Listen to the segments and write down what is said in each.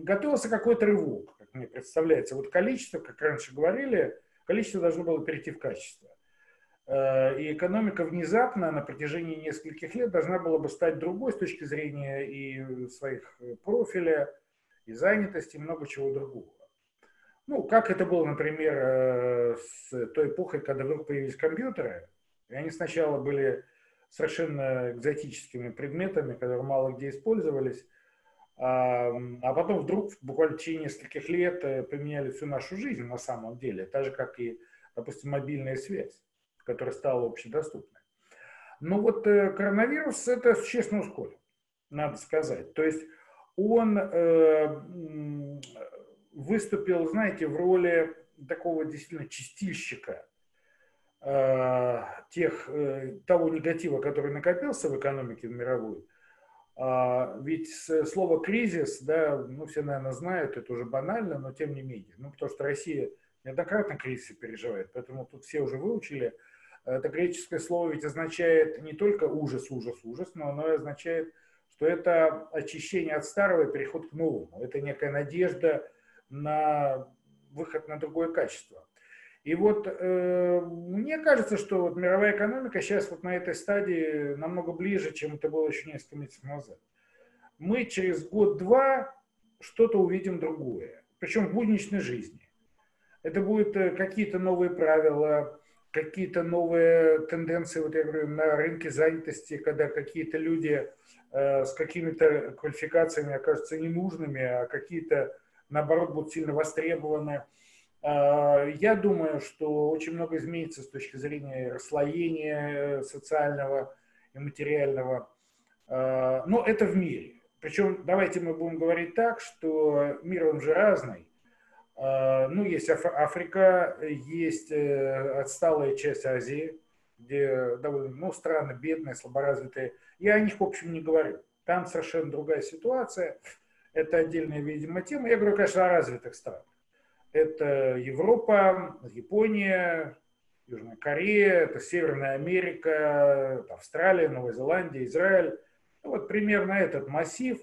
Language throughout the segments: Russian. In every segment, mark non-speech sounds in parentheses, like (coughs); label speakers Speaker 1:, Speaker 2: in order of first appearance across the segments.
Speaker 1: готовился какой-то рывок, как мне представляется. Вот количество, как раньше говорили, количество должно было перейти в качество. Э, и экономика внезапно на протяжении нескольких лет должна была бы стать другой с точки зрения и своих профиля, и занятости, и много чего другого. Ну, как это было, например, э, с той эпохой, когда вдруг появились компьютеры, и они сначала были совершенно экзотическими предметами, которые мало где использовались, а, потом вдруг буквально в течение нескольких лет э, поменяли всю нашу жизнь на самом деле, так же, как и, допустим, мобильная связь, которая стала общедоступной. Но вот э, коронавирус это существенно ускорил, надо сказать. То есть он э, выступил, знаете, в роли такого действительно чистильщика тех, того негатива, который накопился в экономике мировой, а, ведь слово кризис, да, ну все, наверное, знают, это уже банально, но тем не менее. Ну, потому что Россия неоднократно кризисы переживает, поэтому тут все уже выучили. Это греческое слово ведь означает не только ужас, ужас, ужас, но оно означает, что это очищение от старого и переход к новому. Это некая надежда на выход на другое качество. И вот э, мне кажется, что вот мировая экономика сейчас вот на этой стадии намного ближе, чем это было еще несколько месяцев назад. Мы через год-два что-то увидим другое, причем в будничной жизни. Это будут э, какие-то новые правила, какие-то новые тенденции, вот я говорю, на рынке занятости, когда какие-то люди э, с какими-то квалификациями окажутся ненужными, а какие-то, наоборот, будут сильно востребованы. Я думаю, что очень много изменится с точки зрения расслоения социального и материального. А, но это в мире. Причем давайте мы будем говорить так, что мир он же разный. А, ну, есть Африка, есть э, отсталая часть Азии, где довольно, ну, страны бедные, слаборазвитые. Я о них, в общем, не говорю. Там совершенно другая ситуация. Это отдельная, видимо, тема. Я говорю, конечно, о развитых странах. Это Европа, Япония, Южная Корея, это Северная Америка, Австралия, Новая Зеландия, Израиль. Ну, вот примерно этот массив.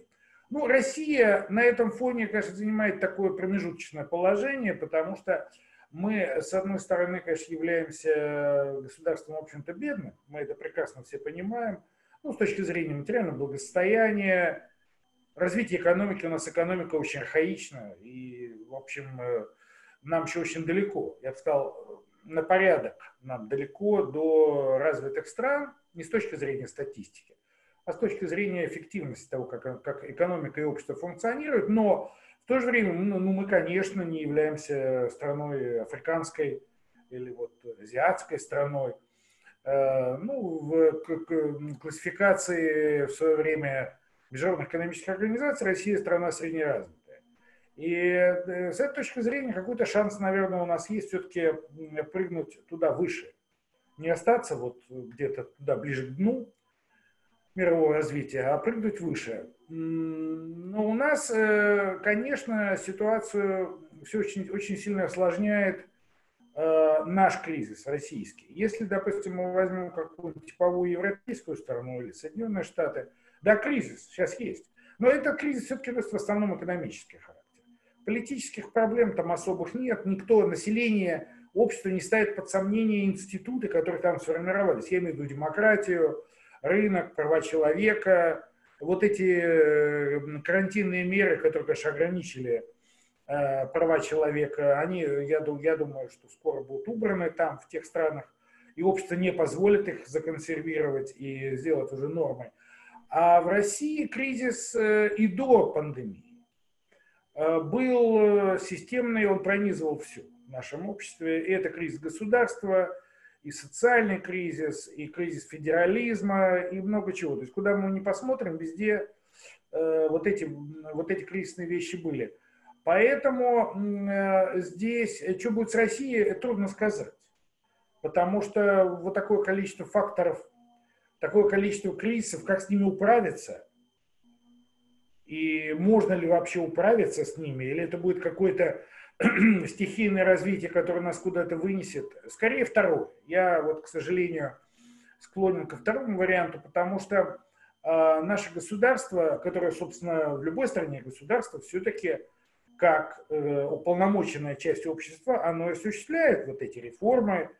Speaker 1: Ну, Россия на этом фоне, конечно, занимает такое промежуточное положение, потому что мы, с одной стороны, конечно, являемся государством, в общем-то, бедным, мы это прекрасно все понимаем, ну, с точки зрения материального благосостояния, развитие экономики, у нас экономика очень архаична, и, в общем, э, нам еще очень далеко. Я бы сказал, на порядок нам далеко до развитых стран, не с точки зрения статистики, а с точки зрения эффективности того, как, как экономика и общество функционируют. Но в то же время ну, ну, мы, конечно, не являемся страной африканской или вот азиатской страной. Э, ну, в классификации в свое время международных экономических организаций Россия страна среднеразвитая. И э, с этой точки зрения какой-то шанс, наверное, у нас есть все-таки прыгнуть туда выше. Не остаться вот где-то туда ближе к дну мирового развития, а прыгнуть выше. Но у нас, э, конечно, ситуацию все очень, очень сильно осложняет э, наш кризис российский. Если, допустим, мы возьмем какую-нибудь типовую европейскую страну или Соединенные Штаты – да, кризис сейчас есть. Но этот кризис все-таки в основном экономический характер. Политических проблем там особых нет. Никто, население, общество не ставит под сомнение институты, которые там сформировались. Я имею в виду демократию, рынок, права человека. Вот эти э, карантинные меры, которые, конечно, ограничили э, права человека, они, я, я думаю, что скоро будут убраны там, в тех странах, и общество не позволит их законсервировать и сделать уже нормой. А в России кризис э, и до пандемии был э, системный, он пронизывал все в нашем обществе. И это кризис государства, и социальный кризис, и кризис федерализма, и много чего. То есть куда мы не посмотрим, везде вот эти, вот эти кризисные вещи были. Поэтому здесь, что будет с Россией, трудно сказать. Потому что вот такое количество факторов такое количество кризисов, как с ними управиться? И можно ли вообще управиться с ними? Или это будет какое-то (clears throat) стихийное развитие, которое нас куда-то вынесет? Скорее второе. Я вот, к сожалению, склонен ко второму варианту, потому что а наше государство, которое, собственно, в любой стране государство, все-таки как э, уполномоченная часть общества, оно осуществляет вот эти реформы,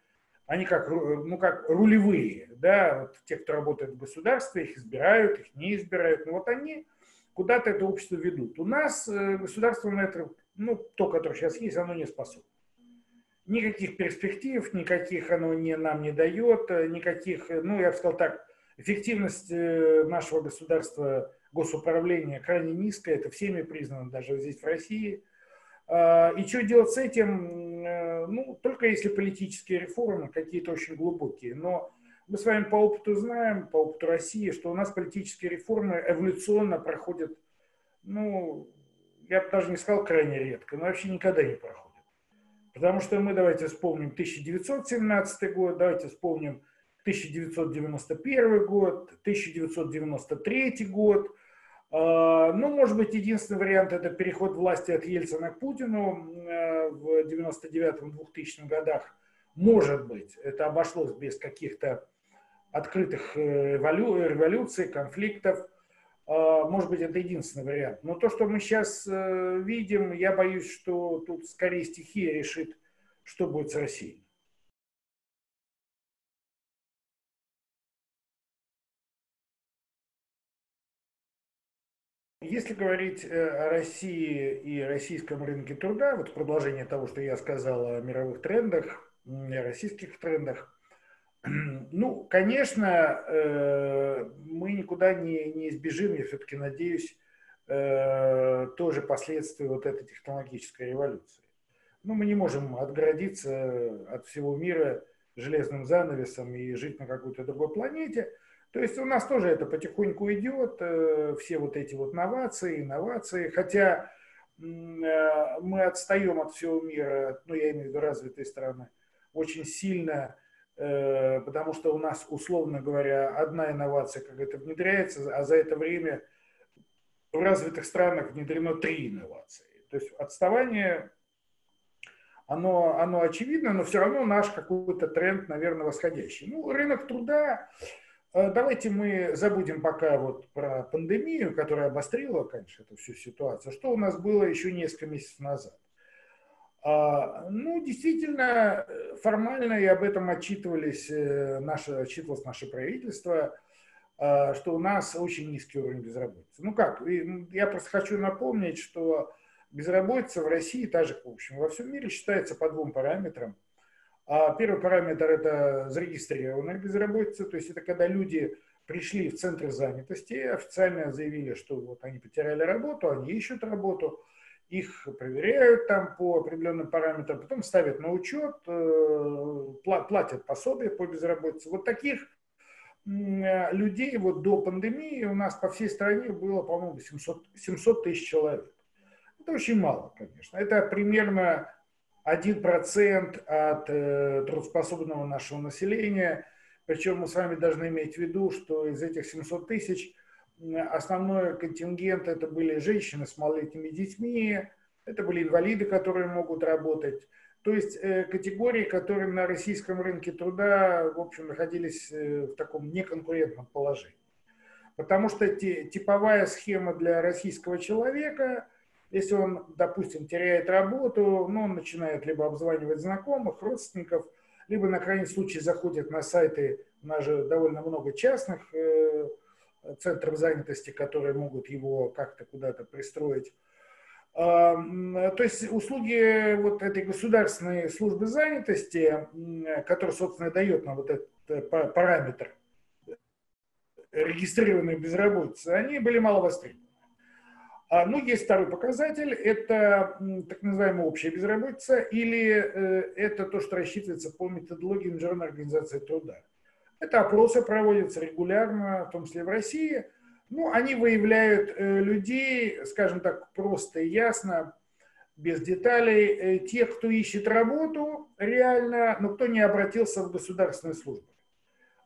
Speaker 1: они как, ну, как рулевые, да, вот те, кто работает в государстве, их избирают, их не избирают, но вот они куда-то это общество ведут. У нас э, государство на это, ну, то, которое сейчас есть, оно не способно. Никаких перспектив, никаких оно не, нам не дает, э, никаких, э, ну, я бы сказал так, эффективность нашего государства, госуправления крайне низкая, это всеми признано, даже здесь в России. А, и что делать с этим? Ну, только если политические реформы какие-то очень глубокие. Но мы с вами по опыту знаем, по опыту России, что у нас политические реформы эволюционно проходят, ну, я бы даже не сказал крайне редко, но вообще никогда не проходят. Потому что мы давайте вспомним 1917 год, давайте вспомним 1991 год, 1993 год. А, ну, может быть, единственный вариант – это переход власти от Ельцина к Путину э, в 99-2000 годах. Может быть, это обошлось без каких-то открытых э, революций, конфликтов. А, может быть, это единственный вариант. Но то, что мы сейчас э, видим, я боюсь, что тут скорее стихия решит, что будет с Россией. Если говорить э, о России и российском рынке труда, вот продолжение того, что я сказал о мировых трендах, о российских трендах, (clears throat) ну, конечно, э, мы никуда не, не избежим, я все-таки надеюсь, э, тоже последствий вот этой технологической революции. Ну, мы не можем отгородиться от всего мира железным занавесом и жить на какой-то другой планете. То есть у нас тоже это потихоньку идет, э, все вот эти вот новации, инновации, хотя мы отстаем от всего мира, ну, я имею в виду развитые страны, очень сильно потому что у нас, условно говоря, одна инновация как это внедряется, а за это время в развитых странах внедрено три инновации. То есть отставание, оно, оно очевидно, но все равно наш какой-то тренд, наверное, восходящий. Ну, рынок труда, э, давайте мы забудем пока вот про пандемию, которая обострила, конечно, эту всю ситуацию. Что у нас было еще несколько месяцев назад? А, ну, действительно, формально и об этом отчитывались э, наше, отчитывалось наше правительство, а, что у нас очень низкий уровень безработицы. Ну как, я просто хочу напомнить, что безработица в России, так же, в общем, во всем мире считается по двум параметрам. А первый параметр – это зарегистрированная безработица, то есть это когда люди пришли в центр занятости, официально заявили, что вот они потеряли работу, они ищут работу – их проверяют там по определенным параметрам, потом ставят на учет, э, платят пособие по безработице. Вот таких людей вот до пандемии у нас по всей стране было, по-моему, 700, 700 тысяч человек. Это очень мало, конечно. Это примерно 1% от э, трудоспособного нашего населения. Причем мы с вами должны иметь в виду, что из этих 700 тысяч основной контингент это были женщины с малолетними детьми, это были инвалиды, которые могут работать. То есть э, категории, которые на российском рынке труда, в общем, находились э, в таком неконкурентном положении. Потому что типовая схема для российского человека, если он, допустим, теряет работу, ну, он начинает либо обзванивать знакомых, родственников, либо на крайний случай заходит на сайты, у нас же довольно много частных э, центров занятости, которые могут его как-то куда-то пристроить. А, то есть услуги вот этой государственной службы занятости, которая, собственно, дает нам вот этот параметр регистрированной безработицы, они были мало востребованы. А, ну, есть второй показатель, это так называемая общая безработица, или э, это то, что рассчитывается по методологии Международной организации труда. Это опросы проводятся регулярно, в том числе в России. Ну, они выявляют э, людей, скажем так, просто и ясно, без деталей, э, тех, кто ищет работу реально, но кто не обратился в государственную службу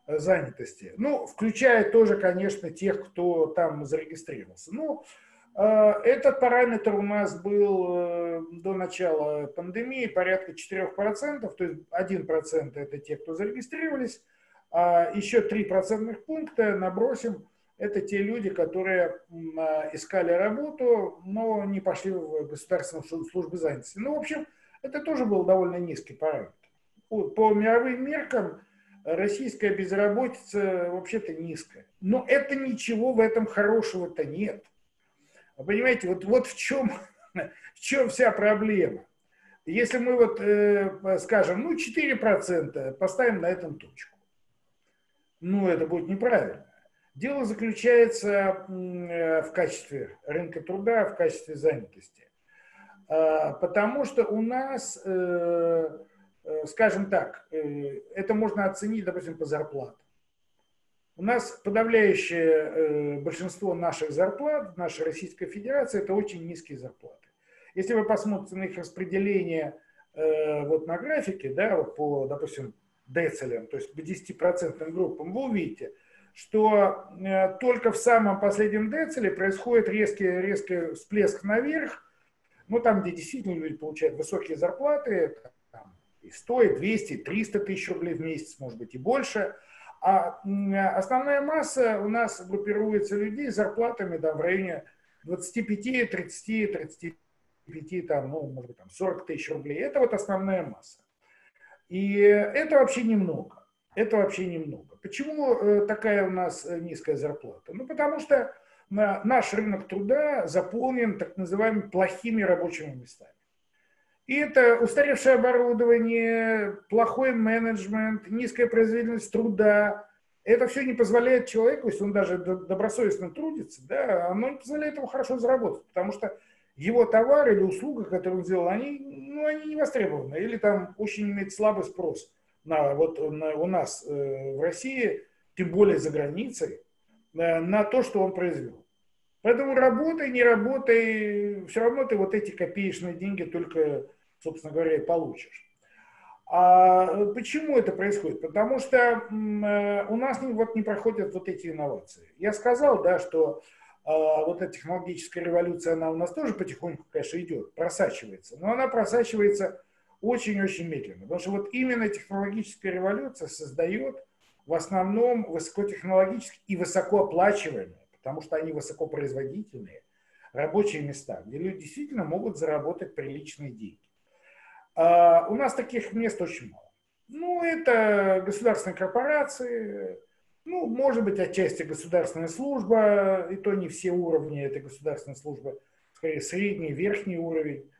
Speaker 1: э, занятости. Ну, включая тоже, конечно, тех, кто там зарегистрировался. Ну, этот параметр у нас был до начала пандемии порядка 4%, то есть 1% это те, кто зарегистрировались, а еще 3 процентных пункта набросим, это те люди, которые искали работу, но не пошли в государственную службу занятости. Ну, в общем, это тоже был довольно низкий параметр. По мировым меркам российская безработица вообще-то низкая. Но это ничего в этом хорошего-то нет. Понимаете, вот, вот в, чем, (laughs) в чем вся проблема. Если мы вот э, скажем, ну, 4% поставим на этом точку, ну, это будет неправильно. Дело заключается э, в качестве рынка труда, в качестве занятости. А, потому что у нас, э, э, скажем так, это можно оценить, допустим, по зарплатам. У нас подавляющее большинство наших зарплат в нашей Российской Федерации – это очень низкие зарплаты. Если вы посмотрите на их распределение вот на графике, да, по, допустим, децилям, то есть по 10% группам, вы увидите, что э, только в самом последнем дециле происходит резкий, резкий всплеск наверх, ну там, где действительно люди получают высокие зарплаты, там, и 100, и 200, и 300 тысяч рублей в месяц, может быть, и больше. А основная масса у нас группируется людей с зарплатами да, в районе 25, 30, 35, там, ну, может быть, там 40 тысяч рублей. Это вот основная масса. И это вообще немного. Это вообще немного. Почему э, такая у нас э, низкая зарплата? Ну, потому что наш рынок труда заполнен так называемыми плохими рабочими местами. И это устаревшее оборудование, плохой менеджмент, низкая производительность труда. Это все не позволяет человеку, если он даже добросовестно трудится, да, оно не позволяет ему хорошо заработать, потому что его товар или услуга, которую он сделал, они, ну, они не востребованы, или там очень имеет слабый спрос на, вот, на, у нас э, в России, тем более за границей, э, на то, что он произвел. Поэтому работай, не работай, все равно ты вот эти копеечные деньги только, собственно говоря, и получишь. А почему это происходит? Потому что э, у нас не, вот не проходят вот эти инновации. Я сказал, да, что а, вот эта технологическая революция, она у нас тоже потихоньку, конечно, идет, просачивается, но она просачивается очень-очень медленно. Потому что вот именно технологическая революция создает в основном высокотехнологические и высокооплачиваемые, потому что они высокопроизводительные, рабочие места, где люди действительно могут заработать приличные деньги. А у нас таких мест очень мало. Ну, это государственные корпорации, ну, может быть, отчасти государственная служба, и то не все уровни этой государственной службы, скорее средний, верхний уровень.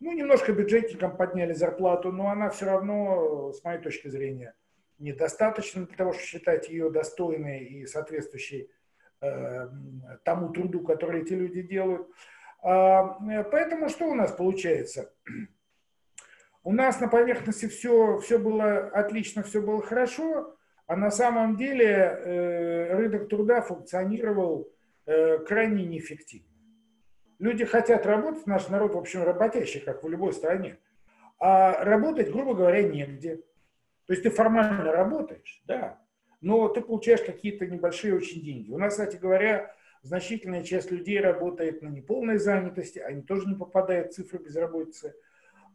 Speaker 1: Ну, немножко бюджетникам подняли зарплату, но она все равно, с моей точки зрения, недостаточно для того, чтобы считать ее достойной и соответствующей э, тому труду, который эти люди делают. А, поэтому что у нас получается? У нас на поверхности все, все было отлично, все было хорошо, а на самом деле э, рынок труда функционировал э, крайне неэффективно. Люди хотят работать, наш народ, в общем, работящий, как в любой стране. А работать, грубо говоря, негде. То есть ты формально работаешь, да, но ты получаешь какие-то небольшие очень деньги. У нас, кстати говоря, значительная часть людей работает на неполной занятости, они тоже не попадают в цифры безработицы.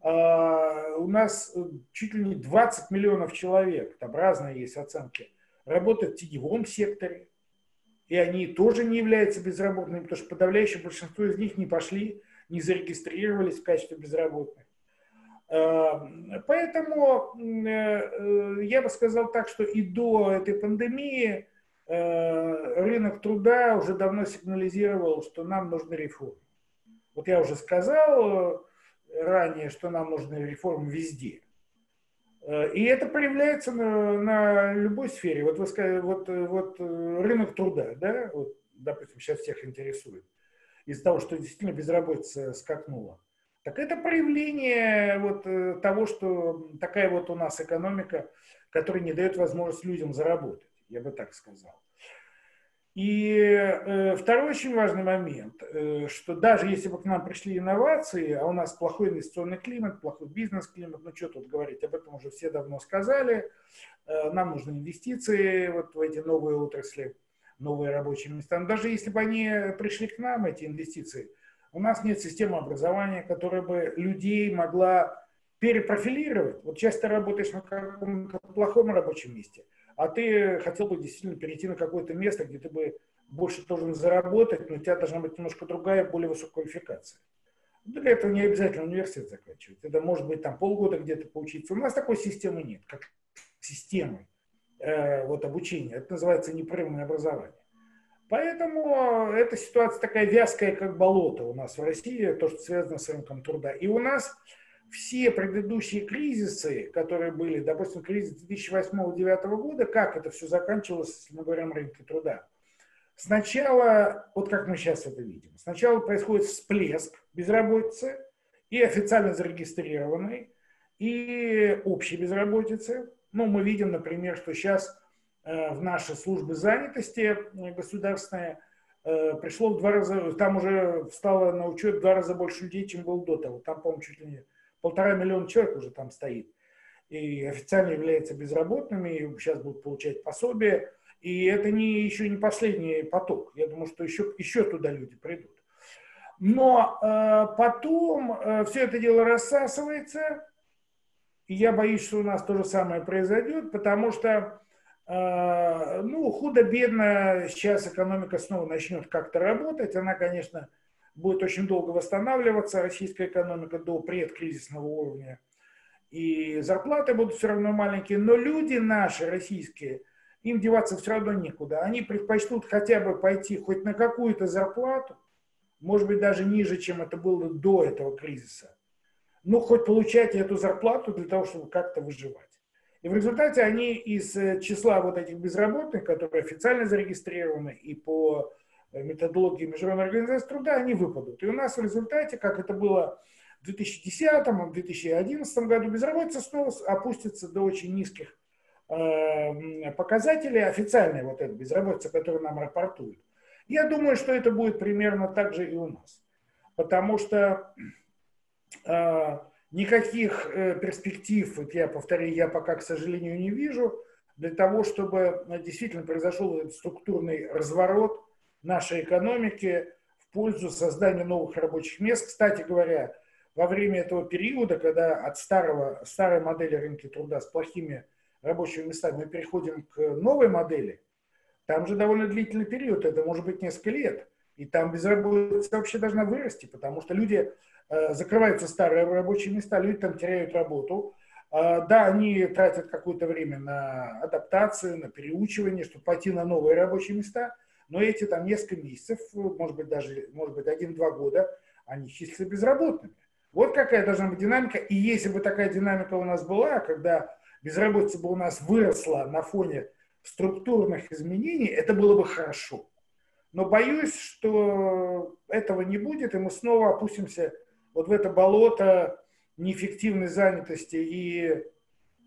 Speaker 1: А, у нас э, чуть ли не 20 миллионов человек, там разные есть оценки, работают в теневом секторе, и они тоже не являются безработными, потому что подавляющее большинство из них не пошли, не зарегистрировались в качестве безработных. А, поэтому э, э, я бы сказал так, что и до этой пандемии рынок труда уже давно сигнализировал, что нам нужны реформы. Вот я уже сказал, ранее, что нам нужны реформы везде. Э, и это проявляется на, на любой сфере. Вот вы сказали, вот, вот э, рынок труда, да, вот, допустим, сейчас всех интересует, из-за того, что действительно безработица скакнула. Так это проявление вот э, того, что такая вот у нас экономика, которая не дает возможность людям заработать, я бы так сказал. И э, второй очень важный момент, э, что даже если бы к нам пришли инновации, а у нас плохой инвестиционный климат, плохой бизнес-климат, ну что тут говорить, об этом уже все давно сказали, э, нам нужны инвестиции вот в эти новые отрасли, новые рабочие места. Но даже если бы они пришли к нам, эти инвестиции, у нас нет системы образования, которая бы людей могла перепрофилировать. Вот часто работаешь на каком-то плохом рабочем месте – а ты хотел бы действительно перейти на какое-то место, где ты бы больше должен заработать, но у тебя должна быть немножко другая, более высокая квалификация. Для этого не обязательно университет заканчивать. Это может быть там полгода где-то поучиться. У нас такой системы нет, как системы э, вот, обучения. Это называется непрерывное образование. Поэтому эта ситуация такая вязкая, как болото у нас в России, то, что связано с рынком труда. И у нас все предыдущие кризисы, которые были, допустим, кризис 2008-2009 года, как это все заканчивалось, если мы говорим о рынке труда? Сначала, вот как мы сейчас это видим, сначала происходит всплеск безработицы и официально зарегистрированной, и общей безработицы. Ну, мы видим, например, что сейчас э, в наши службы занятости государственные э, пришло в два раза, там уже встало на учет в два раза больше людей, чем было до того. Там, по-моему, чуть ли не полтора миллиона человек уже там стоит. И официально являются безработными, и сейчас будут получать пособие. И это не, еще не последний поток. Я думаю, что еще, еще туда люди придут. Но э, потом э, все это дело рассасывается, и я боюсь, что у нас то же самое произойдет, потому что, э, ну, худо-бедно сейчас экономика снова начнет как-то работать. Она, конечно, будет очень долго восстанавливаться, российская экономика, до предкризисного уровня. И зарплаты будут все равно маленькие, но люди наши, российские – им деваться все равно некуда. Они предпочтут хотя бы пойти хоть на какую-то зарплату, может быть, даже ниже, чем это было до этого кризиса, но хоть получать эту зарплату для того, чтобы как-то выживать. И в результате они из э, числа вот этих безработных, которые официально зарегистрированы и по методологии Международной организации труда, они выпадут. И у нас в результате, как это было в 2010-2011 году, безработица снова опустится до очень низких Э, показатели официальной вот этой безработицы, которую нам рапортуют. Я думаю, что это будет примерно так же и у нас. Потому что э, никаких э, перспектив, вот я повторяю, я пока, к сожалению, не вижу, для того, чтобы действительно произошел структурный разворот нашей экономики в пользу создания новых рабочих мест. Кстати говоря, во время этого периода, когда от старого, старой модели рынка труда с плохими рабочими местами, мы переходим к новой модели, там же довольно длительный период, это может быть несколько лет. И там безработица вообще должна вырасти, потому что люди, э, закрываются старые рабочие места, люди там теряют работу. Э, да, они тратят какое-то время на адаптацию, на переучивание, чтобы пойти на новые рабочие места, но эти там несколько месяцев, может быть даже, может быть, один-два года, они числятся безработными. Вот какая должна быть динамика. И если бы такая динамика у нас была, когда безработица бы у нас выросла на фоне структурных изменений, это было бы хорошо. Но боюсь, что этого не будет, и мы снова опустимся вот в это болото неэффективной занятости и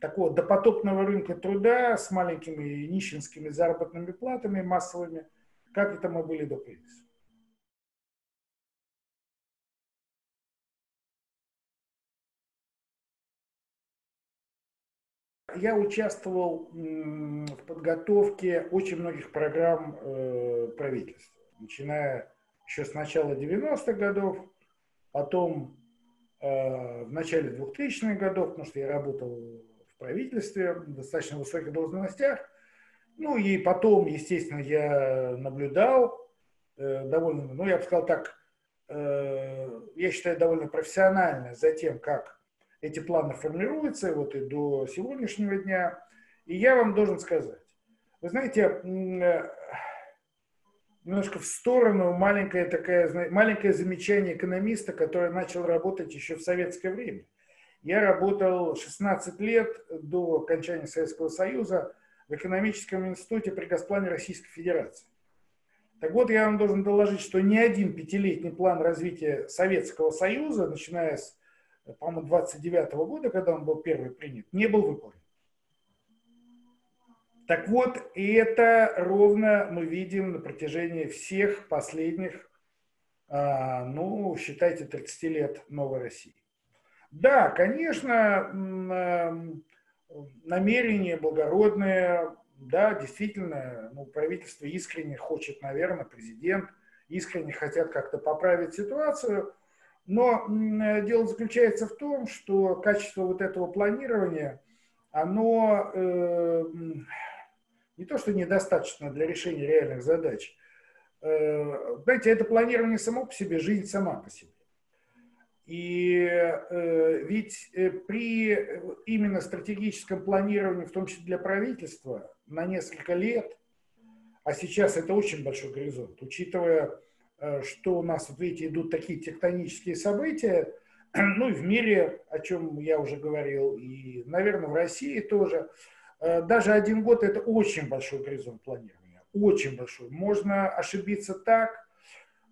Speaker 1: такого допотопного рынка труда с маленькими нищенскими заработными платами массовыми, как это мы были до кризиса. я участвовал в подготовке очень многих программ э, правительства, начиная еще с начала 90-х годов, потом э, в начале 2000-х годов, потому что я работал в правительстве, в достаточно высоких должностях. Ну и потом, естественно, я наблюдал э, довольно, ну я бы сказал так, я считаю довольно профессионально за тем, как эти планы формируются, вот и до сегодняшнего дня. И я вам должен сказать, вы знаете, э, немножко в сторону маленькое, такое, маленькое замечание экономиста, который начал работать еще в советское время. Я работал 16 лет до окончания Советского Союза в экономическом институте при Госплане Российской Федерации. Так вот, я вам должен доложить, что ни один пятилетний план развития Советского Союза, начиная с по-моему, 29 -го года, когда он был первый принят, не был выполнен. Так вот, и это ровно мы видим на протяжении всех последних, а, ну, считайте, 30 лет новой России. Да, конечно, намерения благородные, да, действительно, ну, правительство искренне хочет, наверное, президент искренне хотят как-то поправить ситуацию – но э, дело заключается в том, что качество вот этого планирования, оно э, не то что недостаточно для решения реальных задач, э, знаете, это планирование само по себе, жизнь сама по себе. И э, ведь э, при именно стратегическом планировании, в том числе для правительства, на несколько лет, а сейчас это очень большой горизонт, учитывая, э, что у нас, вот видите, идут такие тектонические события, (clears throat) ну и в мире, о чем я уже говорил, и, наверное, в России тоже, э, даже один год это очень большой горизонт планирования, очень большой. Можно ошибиться так,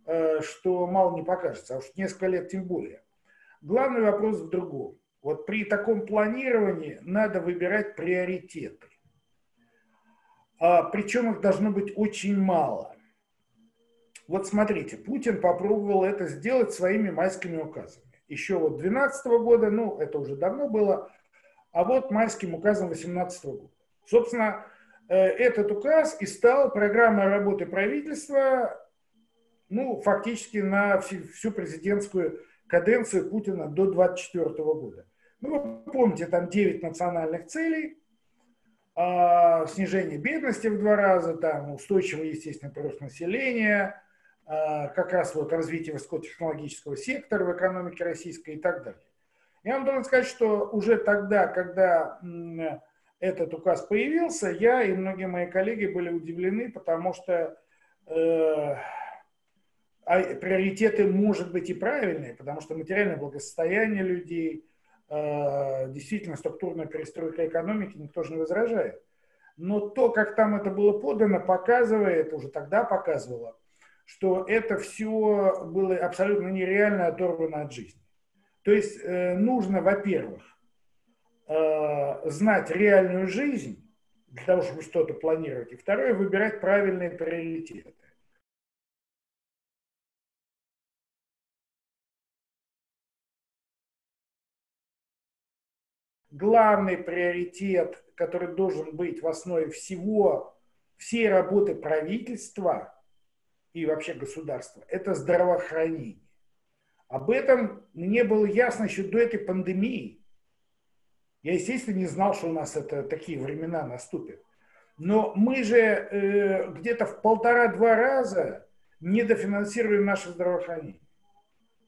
Speaker 1: э, что мало не покажется, а уж несколько лет тем более. Главный вопрос в другом. Вот при таком планировании надо выбирать приоритеты. А, причем их должно быть очень мало. Вот смотрите, Путин попробовал это сделать своими майскими указами. Еще вот 2012 года, ну это уже давно было, а вот майским указом 2018 года. Собственно, э, этот указ и стал программой работы правительства, ну, фактически на всю президентскую каденцию Путина до 2024 года. Ну, вы помните, там 9 национальных целей, а, снижение бедности в два раза, там устойчивый естественный прирост населения, а, как раз вот развитие высокотехнологического сектора в экономике российской и так далее. Я вам должен сказать, что уже тогда, когда этот указ появился, я и многие мои коллеги были удивлены, потому что э, а приоритеты, может быть, и правильные, потому что материальное благосостояние людей, э, действительно структурная перестройка экономики, никто же не возражает. Но то, как там это было подано, показывает, уже тогда показывало, что это все было абсолютно нереально оторвано от жизни. То есть э, нужно, во-первых, э, знать реальную жизнь для того, чтобы что-то планировать, и второе, выбирать правильные приоритеты. Главный приоритет, который должен быть в основе всего, всей работы правительства и вообще государства, это здравоохранение. Об этом мне было ясно еще до этой пандемии. Я, естественно, не знал, что у нас это, такие времена наступят. Но мы же э, где-то в полтора-два раза недофинансируем наше здравоохранение.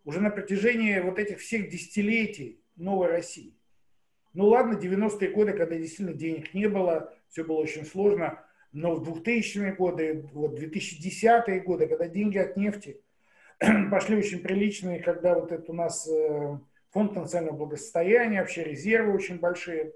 Speaker 1: Уже на протяжении вот этих всех десятилетий новой России. Ну ладно, 90-е годы, когда действительно денег не было, все было очень сложно, но в 2000-е годы, вот 2010-е годы, когда деньги от нефти (clears throat) пошли очень приличные, когда вот это у нас э, фонд национального благосостояния, вообще резервы очень большие.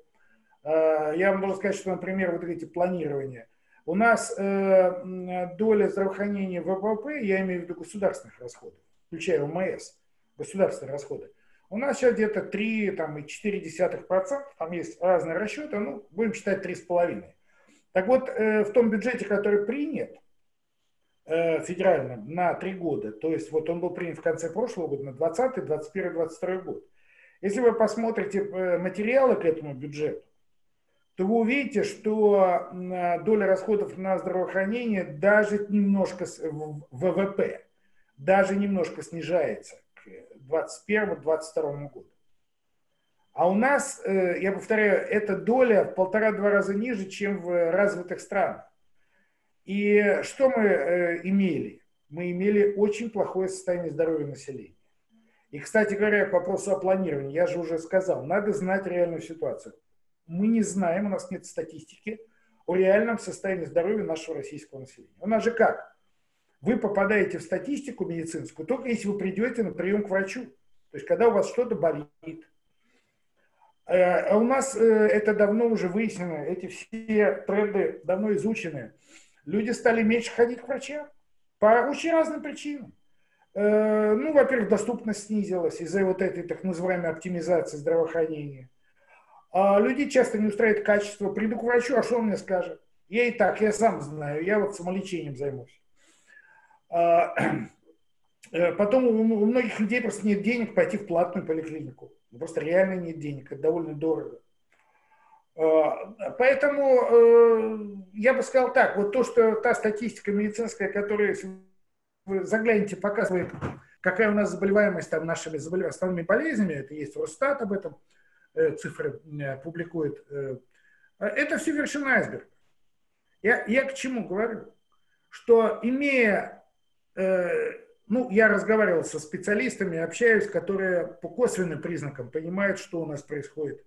Speaker 1: Э, я вам должен сказать, что, например, вот эти планирования. У нас э, доля здравоохранения в ВВП, я имею в виду государственных расходов, включая ОМС, государственные расходы, у нас сейчас где-то 3,4%, там есть разные расчеты, ну, будем считать 3,5%. Так вот, э, в том бюджете, который принят э, федеральным на три года, то есть вот он был принят в конце прошлого года, на 20, 21, 22 год. Если вы посмотрите э, материалы к этому бюджету, то вы увидите, что доля расходов на здравоохранение даже немножко в ВВП, даже немножко снижается 2021-2022 году. А у нас, э, я повторяю, эта доля в полтора-два раза ниже, чем в развитых странах. И что мы э, имели? Мы имели очень плохое состояние здоровья населения. И, кстати говоря, по вопросу о планировании, я же уже сказал, надо знать реальную ситуацию. Мы не знаем, у нас нет статистики о реальном состоянии здоровья нашего российского населения. У нас же как? Вы попадаете в статистику медицинскую только если вы придете на прием к врачу. То есть, когда у вас что-то болит. Э, а у нас э, это давно уже выяснено, эти все тренды давно изучены. Люди стали меньше ходить к врачам по очень разным причинам. Э, ну, во-первых, доступность снизилась из-за вот этой так называемой оптимизации здравоохранения. А людей часто не устраивает качество. Приду к врачу, а что он мне скажет? Я и так, я сам знаю, я вот самолечением займусь. А, (clears throat) э, потом у многих людей просто нет денег пойти в платную поликлинику. Просто реально нет денег, это довольно дорого. А, поэтому э, я бы сказал так, вот то, что та статистика медицинская, которая, если вы заглянете, показывает, какая у нас заболеваемость там нашими заболев... основными болезнями, это есть Росстат об этом, э, цифры публикует, это все вершина айсберга. Я, я к чему говорю? Что имея ну, я разговаривал со специалистами, общаюсь, которые по косвенным признакам понимают, что у нас происходит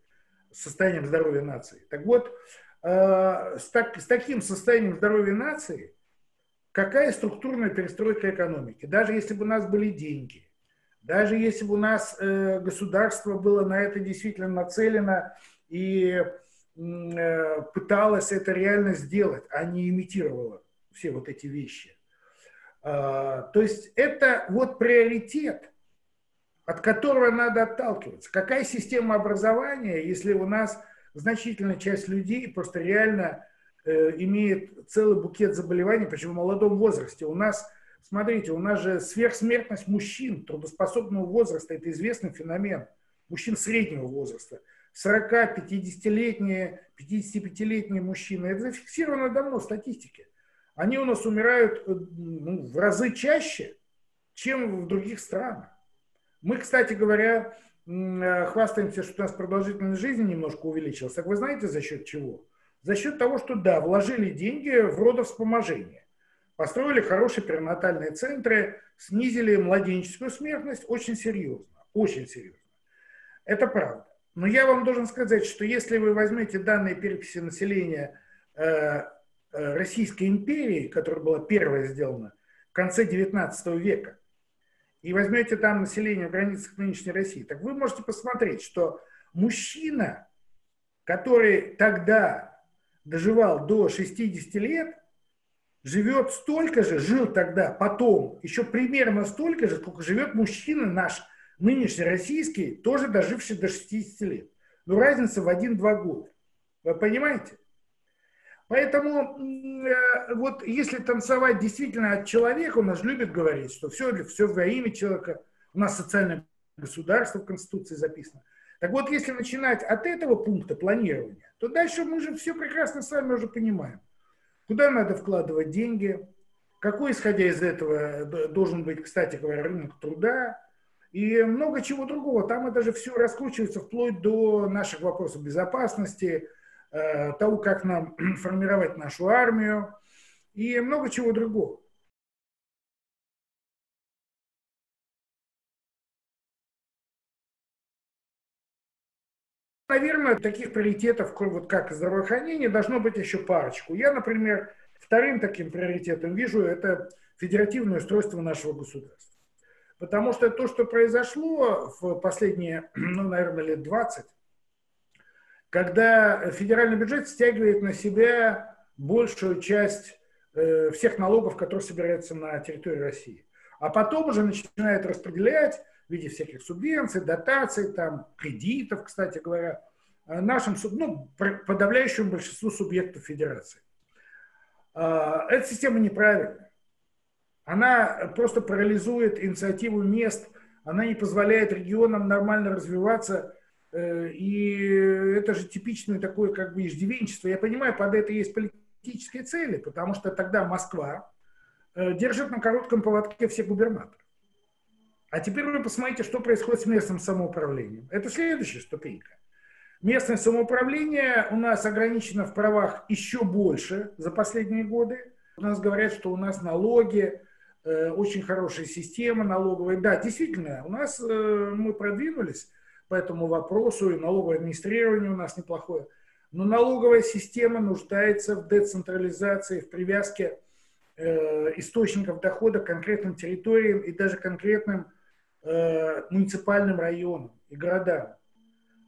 Speaker 1: с состоянием здоровья нации. Так вот, э, с, так, с таким состоянием здоровья нации, какая структурная перестройка экономики? Даже если бы у нас были деньги, даже если бы у нас э, государство было на это действительно нацелено и э, пыталось это реально сделать, а не имитировало все вот эти вещи. Э, то есть это вот приоритет, от которого надо отталкиваться. Какая система образования, если у нас значительная часть людей просто реально э, имеет целый букет заболеваний, причем в молодом возрасте. У нас Смотрите, у нас же сверхсмертность мужчин трудоспособного возраста – это известный феномен. Мужчин среднего возраста. 40-50-летние, 55-летние мужчины. Это зафиксировано давно в статистике. Они у нас умирают э, ну, в разы чаще, чем в других странах. Мы, кстати говоря, э, хвастаемся, что у нас продолжительность жизни немножко увеличилась. Так вы знаете, за счет чего? За счет того, что, да, вложили деньги в родовспоможение. Построили хорошие перинатальные центры, снизили младенческую смертность очень серьезно, очень серьезно. Это правда. Но я вам должен сказать, что если вы возьмете данные переписи населения э, Российской империи, которая была первая сделана в конце 19 века, и возьмете там население в границах нынешней России, так вы можете посмотреть, что мужчина, который тогда доживал до 60 лет, живет столько же, жил тогда, потом, еще примерно столько же, сколько живет мужчина наш, нынешний российский, тоже доживший до 60 лет. Но разница в 1-2 года. Вы понимаете? Поэтому э, вот если танцевать действительно от человека, у нас любят говорить, что все, все во имя человека, у нас социальное государство в Конституции записано. Так вот, если начинать от этого пункта планирования, то дальше мы же все прекрасно с вами уже понимаем куда надо вкладывать деньги, какой, исходя из этого, должен быть, кстати говоря, рынок труда, и много чего другого. Там это же все раскручивается вплоть до наших вопросов безопасности, того, как нам (clears throat) формировать нашу армию и много чего другого. наверное, таких приоритетов, вот как здравоохранение, должно быть еще парочку. Я, например, вторым таким приоритетом вижу это федеративное устройство нашего государства. Потому что то, что произошло в последние, (clears throat) ну, наверное, лет 20, когда федеральный бюджет стягивает на себя большую часть э, всех налогов, которые собираются на территории России. А потом уже начинает распределять в виде всяких субвенций, дотаций, там, кредитов, кстати говоря, э, нашим, ну, подавляющему большинству субъектов федерации. А, эта система неправильная. Она просто парализует инициативу мест, она не позволяет регионам нормально развиваться, и это же типичное такое как бы иждивенчество. Я понимаю, под это есть политические цели, потому что тогда Москва э, держит на коротком поводке всех губернаторов. А теперь вы посмотрите, что происходит с местным самоуправлением. Это следующая ступенька. Местное самоуправление у нас ограничено в правах еще больше за последние годы. У нас говорят, что у нас налоги, э, очень хорошая система налоговая. Да, действительно, у нас э, мы продвинулись по этому вопросу, и налоговое администрирование у нас неплохое. Но налоговая система нуждается в децентрализации, в привязке э, источников дохода к конкретным территориям и даже конкретным э, муниципальным районам и городам.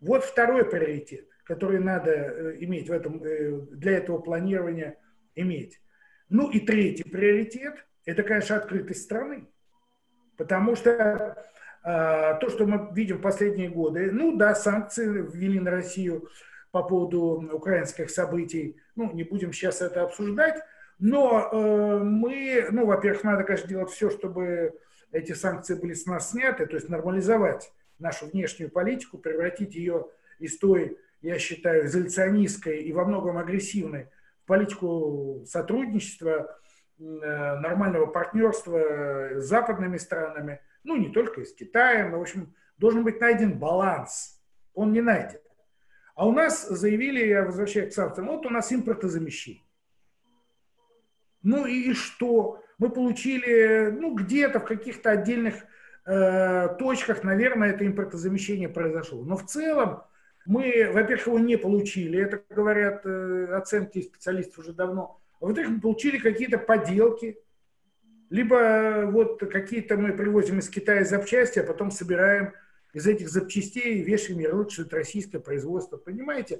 Speaker 1: Вот второй приоритет, который надо э, иметь в этом, э, для этого планирования иметь. Ну и третий приоритет – это, конечно, открытость страны. Потому что то, что мы видим в последние годы, ну да, санкции ввели на Россию по поводу украинских событий, ну не будем сейчас это обсуждать, но э, мы, ну, во-первых, надо, конечно, делать все, чтобы эти санкции были с нас сняты, то есть нормализовать нашу внешнюю политику, превратить ее из той, я считаю, изоляционистской и во многом агрессивной в политику сотрудничества, э, нормального партнерства с западными странами, ну, не только с Китаем, но, в общем, должен быть найден баланс. Он не найден. А у нас заявили, я возвращаюсь к санкциям, вот у нас импортозамещение. Ну и, и что? мы получили, ну, где-то в каких-то отдельных э, точках, наверное, это импортозамещение произошло. Но в целом мы, во-первых, его не получили, это говорят э, оценки специалистов уже давно. А во-вторых, мы получили какие-то поделки, либо вот какие-то мы привозим из Китая запчасти, а потом собираем из этих запчастей и вешаем ярлык, это российское производство, понимаете?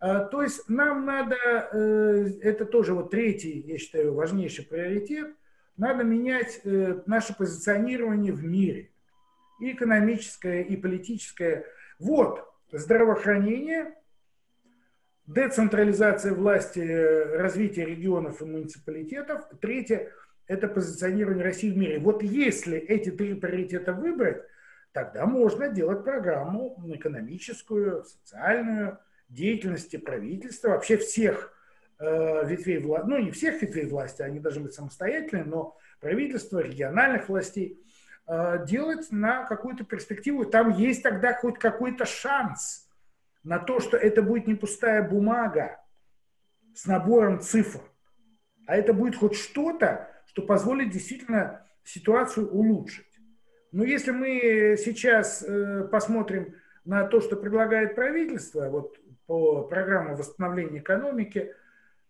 Speaker 1: А, то есть нам надо, э, это тоже вот третий, я считаю, важнейший приоритет, надо менять э, наше позиционирование в мире. И экономическое, и политическое. Вот, здравоохранение, децентрализация власти, развитие регионов и муниципалитетов. Третье – это позиционирование России в мире. Вот если эти три приоритета выбрать, тогда можно делать программу экономическую, социальную, деятельности правительства, вообще всех э, ветвей власти, ну не всех ветвей власти, они должны быть самостоятельны, но правительства, региональных властей, э, делать на какую-то перспективу. Там есть тогда хоть какой-то шанс на то, что это будет не пустая бумага с набором цифр, а это будет хоть что-то, что позволит действительно ситуацию улучшить. Но если мы сейчас э, посмотрим на то, что предлагает правительство, вот по программе восстановления экономики.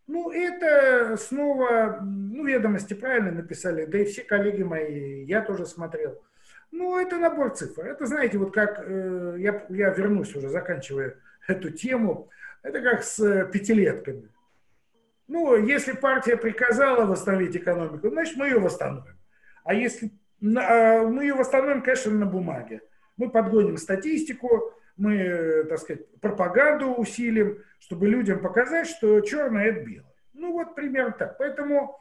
Speaker 1: Ну, это снова, ну, ведомости правильно написали, да и все коллеги мои, я тоже смотрел. Ну, это набор цифр. Это, знаете, вот как, э, я, я вернусь уже, заканчивая эту тему, это как с пятилетками. Ну, если партия приказала восстановить экономику, значит, мы ее восстановим. А если а, мы ее восстановим, конечно, на бумаге. Мы подгоним статистику, мы, так сказать, пропаганду усилим, чтобы людям показать, что черное – это белое. Ну вот примерно так. Поэтому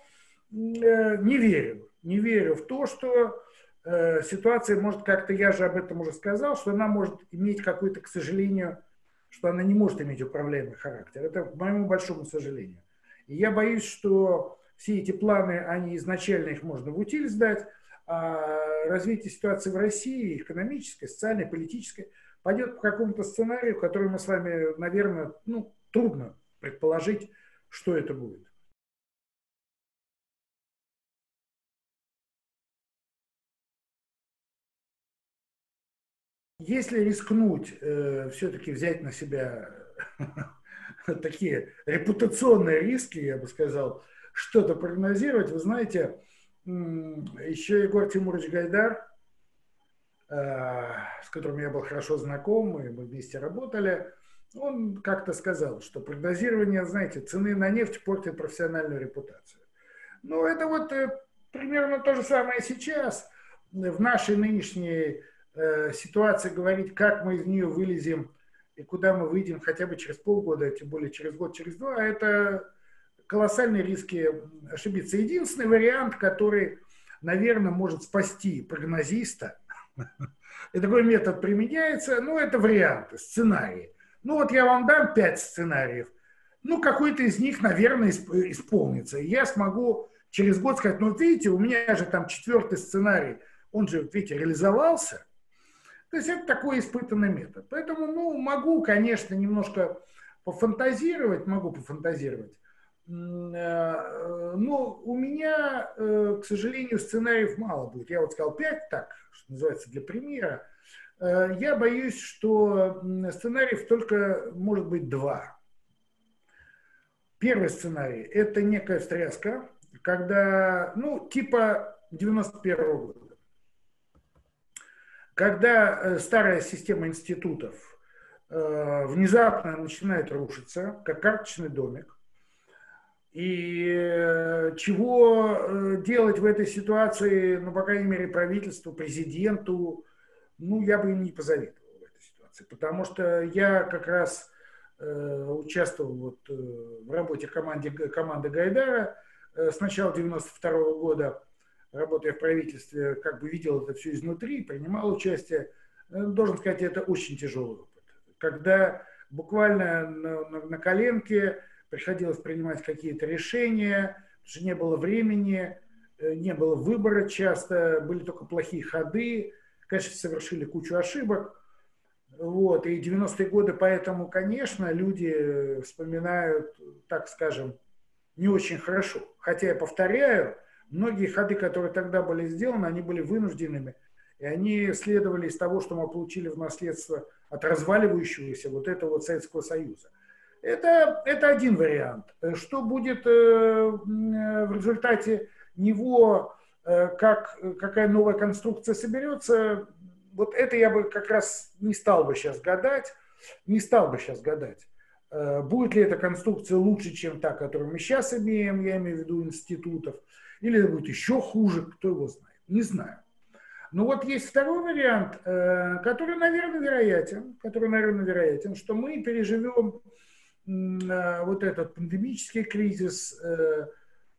Speaker 1: э, не верю, не верю в то, что э, ситуация может как-то, я же об этом уже сказал, что она может иметь какой-то, к сожалению, что она не может иметь управляемый характер. Это к моему большому сожалению. И я боюсь, что все эти планы, они изначально их можно в утиль сдать, а развитие ситуации в России, экономической, социальной, политической – пойдет по какому-то сценарию, который мы с вами, наверное, ну, трудно предположить, что это будет. Если рискнуть э, все-таки взять на себя (laughs) (laughs) такие репутационные риски, я бы сказал, что-то прогнозировать, вы знаете, еще Егор Тимурович Гайдар Э, с которым я был хорошо знаком, и мы вместе работали, он как-то сказал, что прогнозирование, знаете, цены на нефть портит профессиональную репутацию. Ну, это вот э, примерно то же самое сейчас. В нашей нынешней э, ситуации говорить, как мы из нее вылезем и куда мы выйдем хотя бы через полгода, тем более через год, через два, это колоссальные риски ошибиться. Единственный вариант, который, наверное, может спасти прогнозиста (laughs) – и такой метод применяется, ну, это варианты, сценарии. Ну, вот я вам дам пять сценариев. Ну, какой-то из них, наверное, исполнится. Я смогу через год сказать, ну, видите, у меня же там четвертый сценарий, он же, видите, реализовался. То есть это такой испытанный метод. Поэтому, ну, могу, конечно, немножко пофантазировать, могу пофантазировать. Э, но у меня, э, к сожалению, сценариев мало будет. Я вот сказал пять, так, что называется, для примера. Э, я боюсь, что сценариев только может быть два. Первый сценарий – это некая встряска, когда, ну, типа 91 -го года, когда старая система институтов внезапно начинает рушиться, как карточный домик, и э, чего э, делать в этой ситуации, ну, по крайней мере, правительству, президенту, ну, я бы им не посоветовал в этой ситуации. Потому что я как раз э, участвовал вот, э, в работе команде, команды Гайдара э, с начала 92 -го года, работая в правительстве, как бы видел это все изнутри, принимал участие. Э, должен сказать, это очень тяжелый опыт. Когда буквально на, на, на коленке приходилось принимать какие-то решения, потому что не было времени, э, не было выбора часто, были только плохие ходы, конечно, совершили кучу ошибок. Вот, и 90-е годы поэтому, конечно, люди вспоминают, так скажем, не очень хорошо. Хотя я повторяю, Многие ходы, которые тогда были сделаны, они были вынужденными, и они следовали из того, что мы получили в наследство от разваливающегося вот этого вот Советского Союза. Это, это один вариант. Что будет э, в результате него, э, как, какая новая конструкция соберется, вот это я бы как раз не стал бы сейчас гадать, не стал бы сейчас гадать. Э, будет ли эта конструкция лучше, чем та, которую мы сейчас имеем, я имею в виду институтов, или это будет еще хуже, кто его знает, не знаю. Но вот есть второй вариант, который, наверное, вероятен, который, наверное, вероятен, что мы переживем Э, вот этот пандемический кризис, э,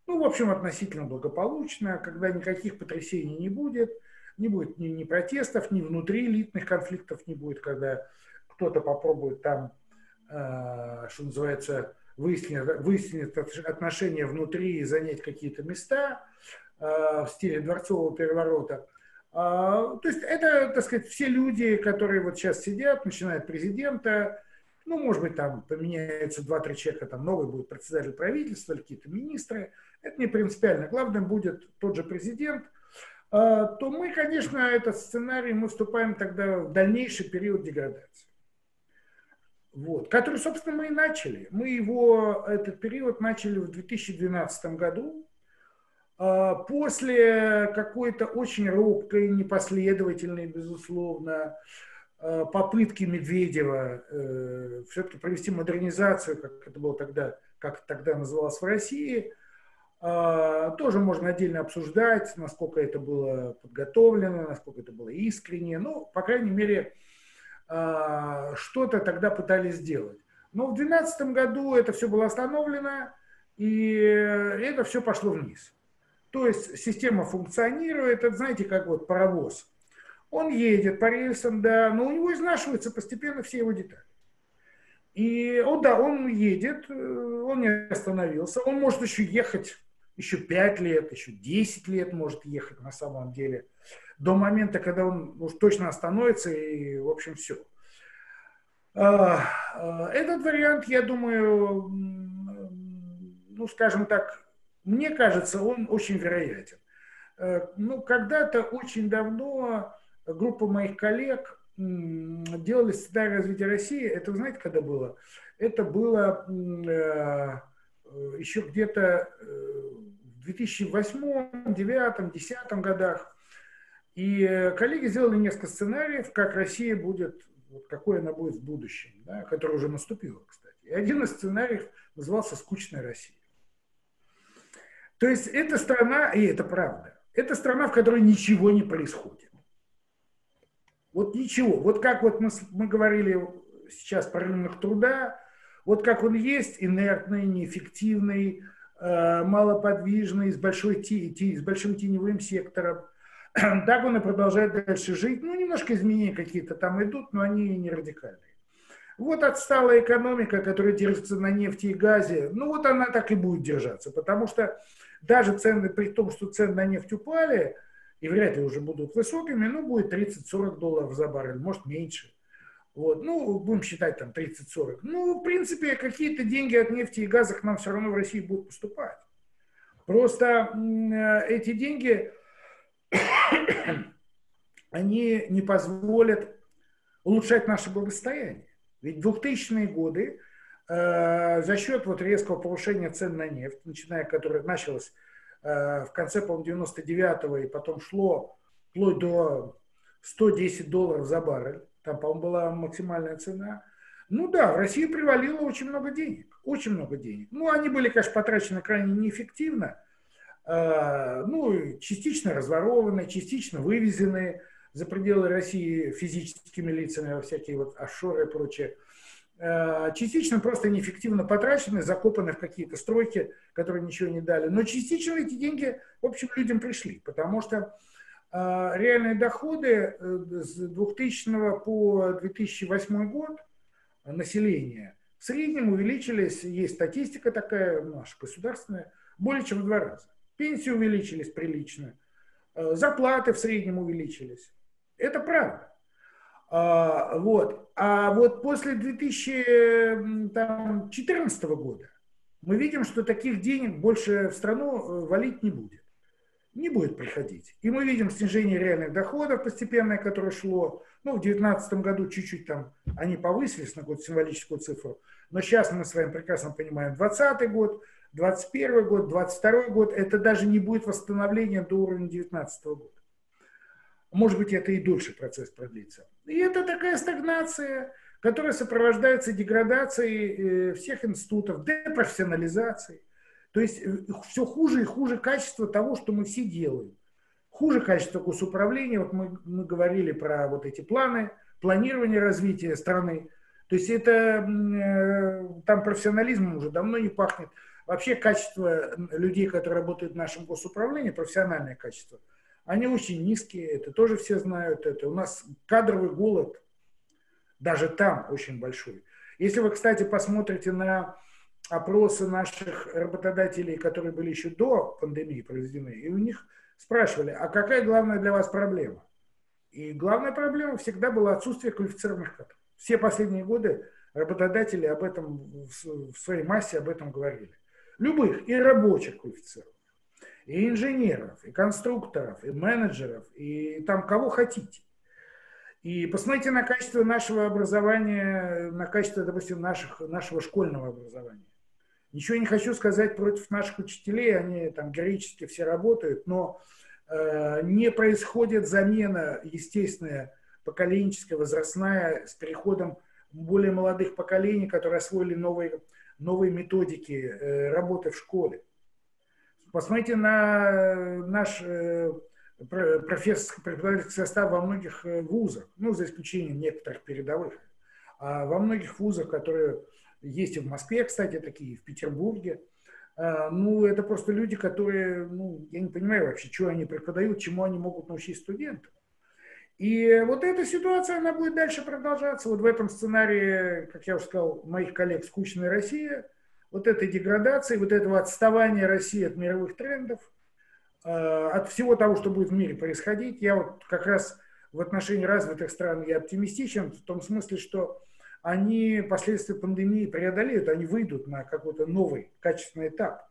Speaker 1: ну, в общем, относительно благополучно, когда никаких потрясений не будет, не будет ни, ни протестов, ни внутри элитных конфликтов не будет, когда кто-то попробует там, э, что называется, выяснить, отношения внутри и занять какие-то места в стиле дворцового переворота. А, то есть это, так сказать, все люди, которые вот сейчас сидят, начиная от президента, ну, может быть, там поменяются два-три человека, там новый будет председатель правительства или какие-то министры. Это не принципиально. Главное будет тот же президент. А, то мы, конечно, этот сценарий, мы вступаем тогда в дальнейший период деградации. Вот, который, собственно, мы и начали. Мы его, этот период начали в 2012 году, а, после какой-то очень робкой, непоследовательной, безусловно, Э, попытки Медведева э, все-таки провести модернизацию, как это было тогда, как тогда называлось в России, э, тоже можно отдельно обсуждать, насколько это было подготовлено, насколько это было искренне. Ну, по крайней мере, что-то тогда пытались сделать. Но в 2012 году это все было остановлено, и это все пошло вниз. То есть система функционирует, это знаете, как вот паровоз – он едет по рельсам, да, но у него изнашиваются постепенно все его детали. И он, да, он едет, э, он не остановился, он может еще ехать еще 5 лет, еще 10 лет может ехать на самом деле, до момента, когда он уж точно остановится и, в общем, все. А, а, этот вариант, я думаю, ну, скажем так, мне кажется, он очень вероятен. Э, ну, когда-то очень давно группа моих коллег делали сценарий развития России. Это, знаете, когда было? Это было э, еще где-то э, 2008, 2009, 2010 годах. И э, коллеги сделали несколько сценариев, как Россия будет, вот какой она будет в будущем, да, который уже наступило, кстати. И один из сценариев назывался «Скучная Россия». То есть это страна, и это правда, это страна, в которой ничего не происходит. Вот ничего. Вот как вот мы, мы говорили сейчас про рынок труда, вот как он есть, инертный, неэффективный, малоподвижный, с, большой, с большим теневым сектором, (clears throat) так и продолжает дальше жить. Ну, немножко изменения какие-то там идут, но они не радикальные. Вот отсталая экономика, которая держится на нефти и газе, ну вот она так и будет держаться, потому что даже цены, при том, что цены на нефть упали, и вряд ли уже будут высокими, ну, будет 30-40 долларов за баррель, может, меньше. Вот, ну, будем считать там 30-40. Ну, в принципе, какие-то деньги от нефти и газа к нам все равно в России будут поступать. Просто э, эти деньги, (coughs) они не позволят улучшать наше благосостояние. Ведь в 2000-е годы э, за счет вот резкого повышения цен на нефть, начиная, которое началось Э, в конце, по-моему, 99-го и потом шло вплоть до 110 долларов за баррель. Там, по-моему, была максимальная цена. Ну да, в России привалило очень много денег. Очень много денег. Ну, они были, конечно, потрачены крайне неэффективно. Э, ну, частично разворованы, частично вывезены за пределы России физическими лицами во всякие вот офшоры и прочее. Э, частично просто неэффективно потрачены, закопаны в какие-то стройки, которые ничего не дали. Но частично эти деньги, в общем, людям пришли, потому что реальные доходы э, с 2000 по 2008 год населения в среднем увеличились, есть статистика такая наша государственная, более чем в два раза. Пенсии увеличились прилично, зарплаты в среднем увеличились. Это правда. А, вот. А вот после 2014 года мы видим, что таких денег больше в страну э, валить не будет. Не будет приходить. И мы видим снижение реальных доходов постепенное, которое шло. Ну, в 2019 году чуть-чуть там они повысились на какую-то символическую цифру. Но сейчас мы с вами прекрасно понимаем, 2020 год, 2021 год, 2022 год, это даже не будет восстановление до уровня 2019 года. Может быть, это и дольше процесс продлится. И это такая стагнация, которая сопровождается деградацией э, всех институтов, депрофессионализацией. То есть э, все хуже и хуже качество того, что мы все делаем. Хуже качество госуправления. Вот мы, мы говорили про вот эти планы, планирование развития страны. То есть это э, там профессионализмом уже давно не пахнет. Вообще качество людей, которые работают в нашем госуправлении, профессиональное качество, они очень низкие, это тоже все знают. Это у нас кадровый голод даже там очень большой. Если вы, кстати, посмотрите на опросы наших работодателей, которые были еще до пандемии проведены, и у них спрашивали, а какая главная для вас проблема? И главная проблема всегда была отсутствие квалифицированных кадров. Все последние годы работодатели об этом в своей массе об этом говорили любых, и рабочих квалифицированных, и инженеров, и конструкторов, и менеджеров, и там кого хотите. И посмотрите на качество нашего образования, на качество, допустим, наших, нашего школьного образования. Ничего не хочу сказать против наших учителей, они там героически все работают, но э, не происходит замена естественная, поколенческая, возрастная, с переходом более молодых поколений, которые освоили новые новые методики э, работы в школе. Посмотрите на наш э, профессорский преподавательский состав во многих э, вузах, ну, за исключением некоторых передовых, а во многих вузах, которые есть и в Москве, кстати, такие, и в Петербурге, ну, это просто люди, которые, ну, я не понимаю вообще, что они преподают, чему они могут научить студентов. И вот эта ситуация, она будет дальше продолжаться. Вот в этом сценарии, как я уже сказал, моих коллег «Скучная Россия», вот этой деградации, вот этого отставания России от мировых трендов, э, от всего того, что будет в мире происходить. Я вот как раз в отношении развитых стран я оптимистичен в том смысле, что они последствия пандемии преодолеют, они выйдут на какой-то новый качественный этап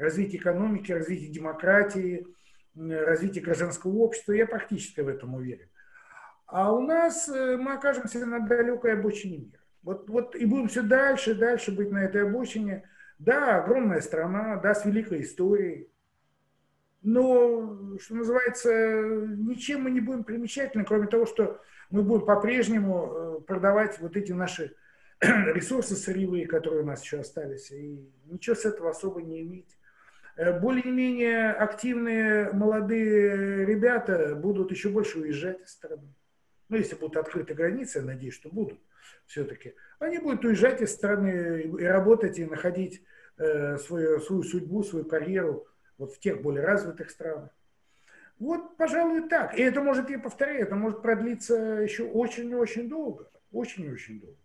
Speaker 1: развития экономики, развития демократии, развития гражданского общества. Я практически в этом уверен. А у нас э, мы окажемся на далекой обочине мира. Вот, вот и будем все дальше, дальше быть на этой обочине. Да, огромная страна, да, с великой историей. Но, что называется, ничем мы не будем примечательны, кроме того, что мы будем по-прежнему э, продавать вот эти наши (clears throat) ресурсы сырьевые, которые у нас еще остались, и ничего с этого особо не иметь. Э, более-менее активные молодые ребята будут еще больше уезжать из страны ну, если будут открыты границы, я надеюсь, что будут все-таки, они будут уезжать из страны и работать, и находить э, свою, свою судьбу, свою карьеру вот в тех более развитых странах. Вот, пожалуй, так. И это может, я повторяю, это может продлиться еще очень-очень долго. Очень-очень долго.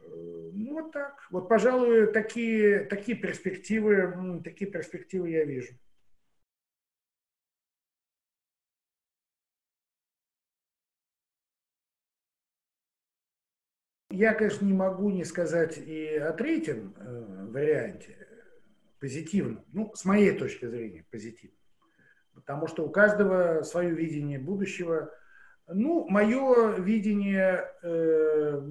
Speaker 1: Э, ну, вот так. Вот, пожалуй, такие, такие перспективы, такие перспективы я вижу. Я, конечно, не могу не сказать и о третьем э, варианте, позитивном, ну, с моей точки зрения, позитивном. Потому что у каждого свое видение будущего. Ну, мое видение э,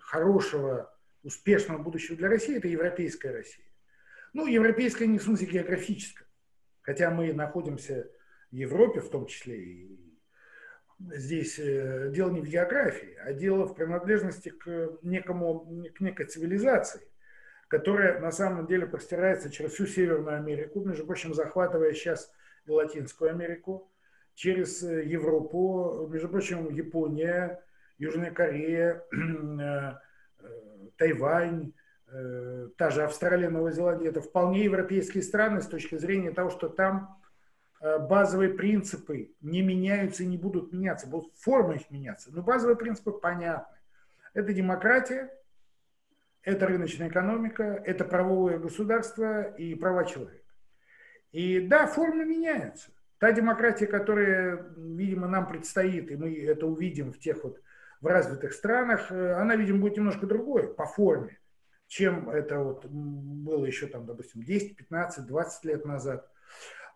Speaker 1: хорошего, успешного будущего для России – это европейская Россия. Ну, европейская не в смысле географическая. Хотя мы находимся в Европе, в том числе и здесь э, дело не в географии, а дело в принадлежности к, некому, к некой цивилизации, которая на самом деле простирается через всю Северную Америку, между прочим, захватывая сейчас и Латинскую Америку, через э, Европу, между прочим, Япония, Южная Корея, (clears throat) э, Тайвань, та же Австралия, Новая Зеландия, это вполне европейские страны с точки зрения того, что там Э, базовые принципы не меняются и не будут меняться, будут формы их меняться, но базовые принципы понятны. Это демократия, это рыночная экономика, это правовое государство и права человека. И да, формы меняются. Та демократия, которая, видимо, нам предстоит, и мы это увидим в тех вот в развитых странах, э, она, видимо, будет немножко другой по форме, чем это вот было еще там, допустим, 10, 15, 20 лет назад.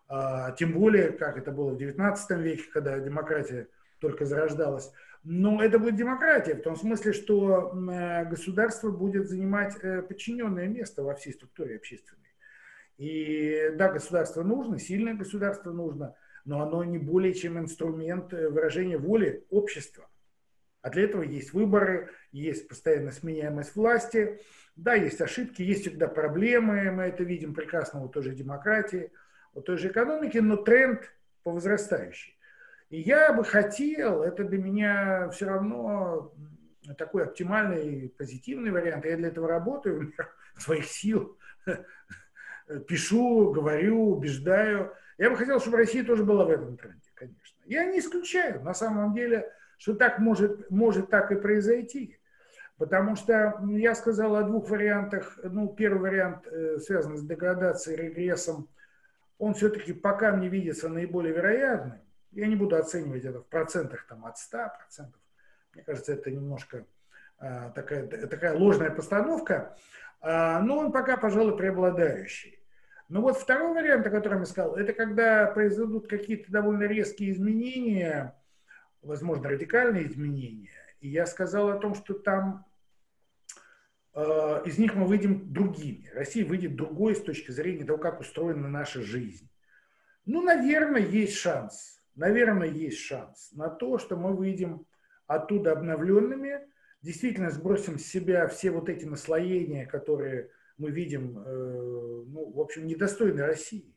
Speaker 1: а, тем более, как это было в 19 веке, когда демократия только зарождалась. Но это будет демократия в том смысле, что э, государство будет занимать э, подчиненное место во всей структуре общественной. И да, государство нужно, сильное государство нужно, но оно не более чем инструмент э, выражения воли общества. А для этого есть выборы, есть постоянная сменяемость власти, да, есть ошибки, есть всегда проблемы, мы это видим прекрасно у той же демократии, у той же экономики, но тренд по возрастающей. И я бы хотел, это для меня все равно такой оптимальный, позитивный вариант. Я для этого работаю, (laughs) своих сил, (laughs) пишу, говорю, убеждаю. Я бы хотел, чтобы Россия тоже была в этом тренде, конечно. Я не исключаю, на самом деле, что так может, может так и произойти. Потому что я сказал о двух вариантах. Ну, первый вариант э, связан с деградацией, регрессом. Он все-таки пока мне видится наиболее вероятным. Я не буду оценивать это в процентах там, от 100 процентов. Мне кажется, это немножко а, такая, такая ложная постановка. А, но он пока, пожалуй, преобладающий. Но вот второй вариант, о котором я сказал, это когда произойдут какие-то довольно резкие изменения, возможно, радикальные изменения. И я сказал о том, что там э, из них мы выйдем другими. Россия выйдет другой с точки зрения того, как устроена наша жизнь. Ну, наверное, есть шанс наверное, есть шанс на то, что мы выйдем оттуда обновленными, действительно сбросим с себя все вот эти наслоения, которые мы видим, э, ну, в общем, недостойны России.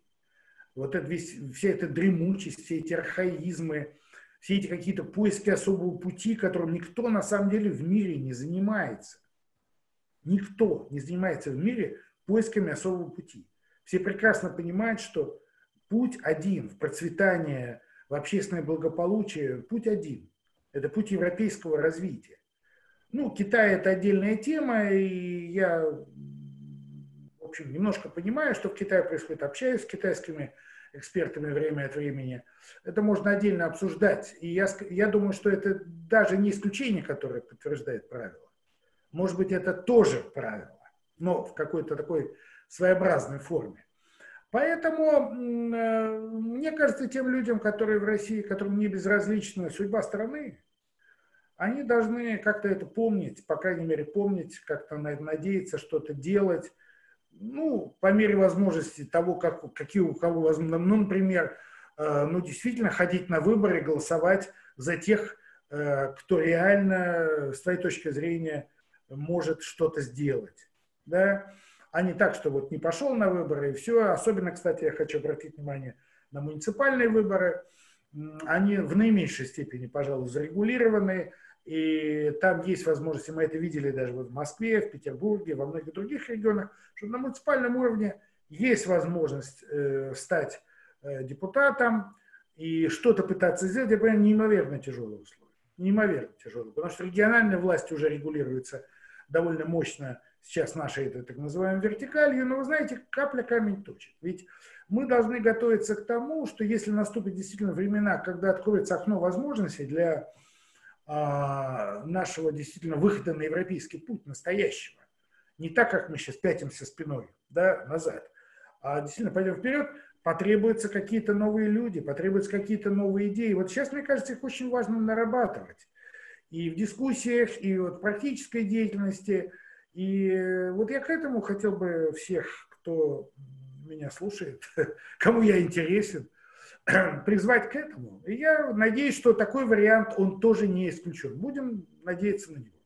Speaker 1: Вот это весь, вся эта дремучесть, все эти архаизмы, все эти какие-то поиски особого пути, которым никто на самом деле в мире не занимается. Никто не занимается в мире поисками особого пути. Все прекрасно понимают, что путь один в процветание в общественное благополучие путь один. Это путь европейского развития. Ну, Китай это отдельная тема, и я, общем, немножко понимаю, что в Китае происходит, общаюсь с китайскими экспертами время от времени. Это можно отдельно обсуждать. И я, я думаю, что это даже не исключение, которое подтверждает правило. Может быть, это тоже правило, но в какой-то такой своеобразной форме. Поэтому, э, мне кажется, тем людям, которые в России, которым не безразлична судьба страны, они должны как-то это помнить, по крайней мере, помнить, как-то надеяться, что-то делать, ну, по мере возможности того, как, какие у кого возможно, ну, например, э, ну, действительно ходить на выборы, голосовать за тех, э, кто реально, с твоей точки зрения, может что-то сделать, да, а не так, что вот не пошел на выборы и все. Особенно, кстати, я хочу обратить внимание на муниципальные выборы. Они в наименьшей степени, пожалуй, зарегулированы. И там есть возможности, мы это видели даже вот в Москве, в Петербурге, во многих других регионах, что на муниципальном уровне есть возможность э, стать э, депутатом и что-то пытаться сделать. Это неимоверно тяжелые условия. Неимоверно тяжелые. Потому что региональная власть уже регулируется довольно мощно сейчас нашей этой так называемой вертикалью, но вы знаете, капля камень точит. Ведь мы должны готовиться к тому, что если наступят действительно времена, когда откроется окно возможностей для нашего действительно выхода на европейский путь настоящего, не так, как мы сейчас пятимся спиной да, назад, а действительно пойдем вперед, потребуются какие-то новые люди, потребуются какие-то новые идеи. Вот сейчас, мне кажется, их очень важно нарабатывать. И в дискуссиях, и вот в практической деятельности – и вот я к этому хотел бы всех, кто меня слушает, (laughs) кому я интересен, (clears throat) призвать к этому. И я надеюсь, что такой вариант, он тоже не исключен. Будем надеяться на него.